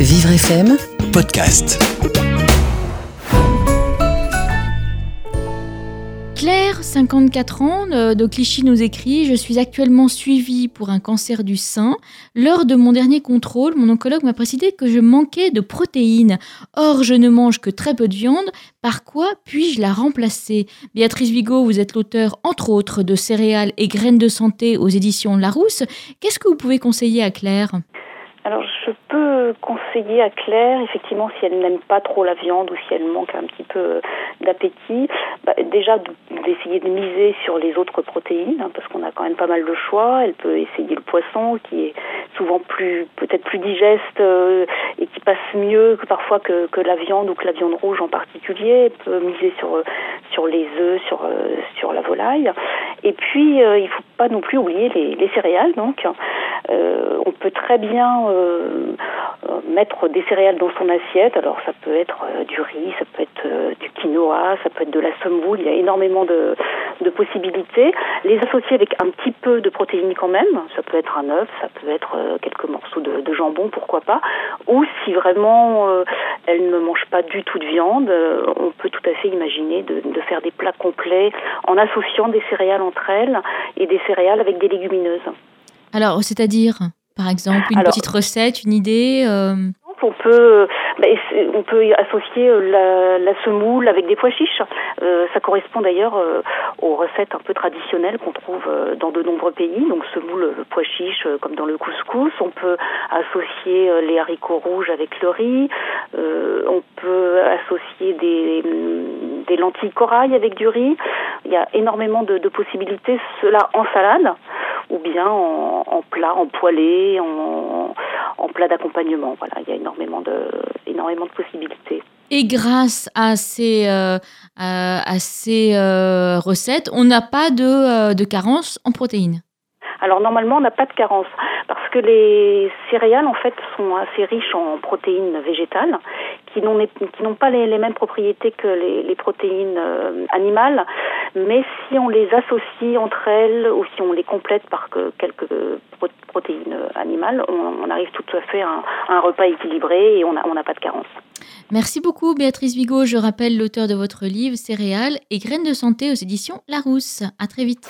Vivre FM Podcast. Claire, 54 ans, euh, de Clichy nous écrit Je suis actuellement suivie pour un cancer du sein. Lors de mon dernier contrôle, mon oncologue m'a précisé que je manquais de protéines. Or, je ne mange que très peu de viande. Par quoi puis-je la remplacer? Béatrice Vigo, vous êtes l'auteur, entre autres, de Céréales et graines de santé aux éditions Larousse. Qu'est-ce que vous pouvez conseiller à Claire? Alors, je peux conseiller à Claire, effectivement, si elle n'aime pas trop la viande ou si elle manque un petit peu d'appétit, bah, déjà d'essayer de miser sur les autres protéines, hein, parce qu'on a quand même pas mal de choix. Elle peut essayer le poisson, qui est souvent plus, peut-être plus digeste euh, et qui passe mieux que parfois que, que, la viande ou que la viande rouge en particulier. Elle peut miser sur sur les œufs, sur euh, sur la volaille. Et puis, euh, il faut pas non plus oublier les, les céréales, donc. Euh, on peut très bien euh, euh, mettre des céréales dans son assiette. Alors ça peut être du riz, ça peut être du quinoa, ça peut être de la semoule. Il y a énormément de, possibilités. Les associer avec un petit peu de protéines quand même. Ça peut être un œuf, ça peut être quelques morceaux de, jambon, pourquoi pas. Ou si vraiment elle ne mange pas du tout de viande, on peut tout à fait imaginer de faire des plats complets en associant des céréales entre elles et des céréales avec des légumineuses. Alors, c'est-à-dire, par exemple, une petite recette, une idée euh... On peut, bah, on peut associer euh, la, la, semoule avec des pois chiches. Euh, ça correspond d'ailleurs euh, aux recettes un peu traditionnelles qu'on trouve euh, dans de nombreux pays. Donc semoule, pois chiches, comme dans le couscous. On peut associer les haricots rouges avec le riz. on peut associer des, des lentilles corail avec du riz. Il y a énormément de, de possibilités. Cela en salade ou bien en, en plat, en poêlé, en, en plat d'accompagnement. Voilà, il y a énormément de, énormément de possibilités. Et grâce à ces, euh, à ces euh, recettes, on n'a pas de, euh, de carence en protéines alors normalement, on n'a pas de carence parce que les céréales en fait sont assez riches en protéines végétales qui n'ont pas les, mêmes propriétés que les, protéines euh, animales, mais si on les associe entre elles ou si on les complète par que quelques protéines animales, on, arrive tout à fait à un, repas équilibré et on n'a pas de carence. Merci beaucoup Béatrice Vigo. Je rappelle l'auteur de votre livre Céréales et graines de santé aux éditions Larousse. À très vite.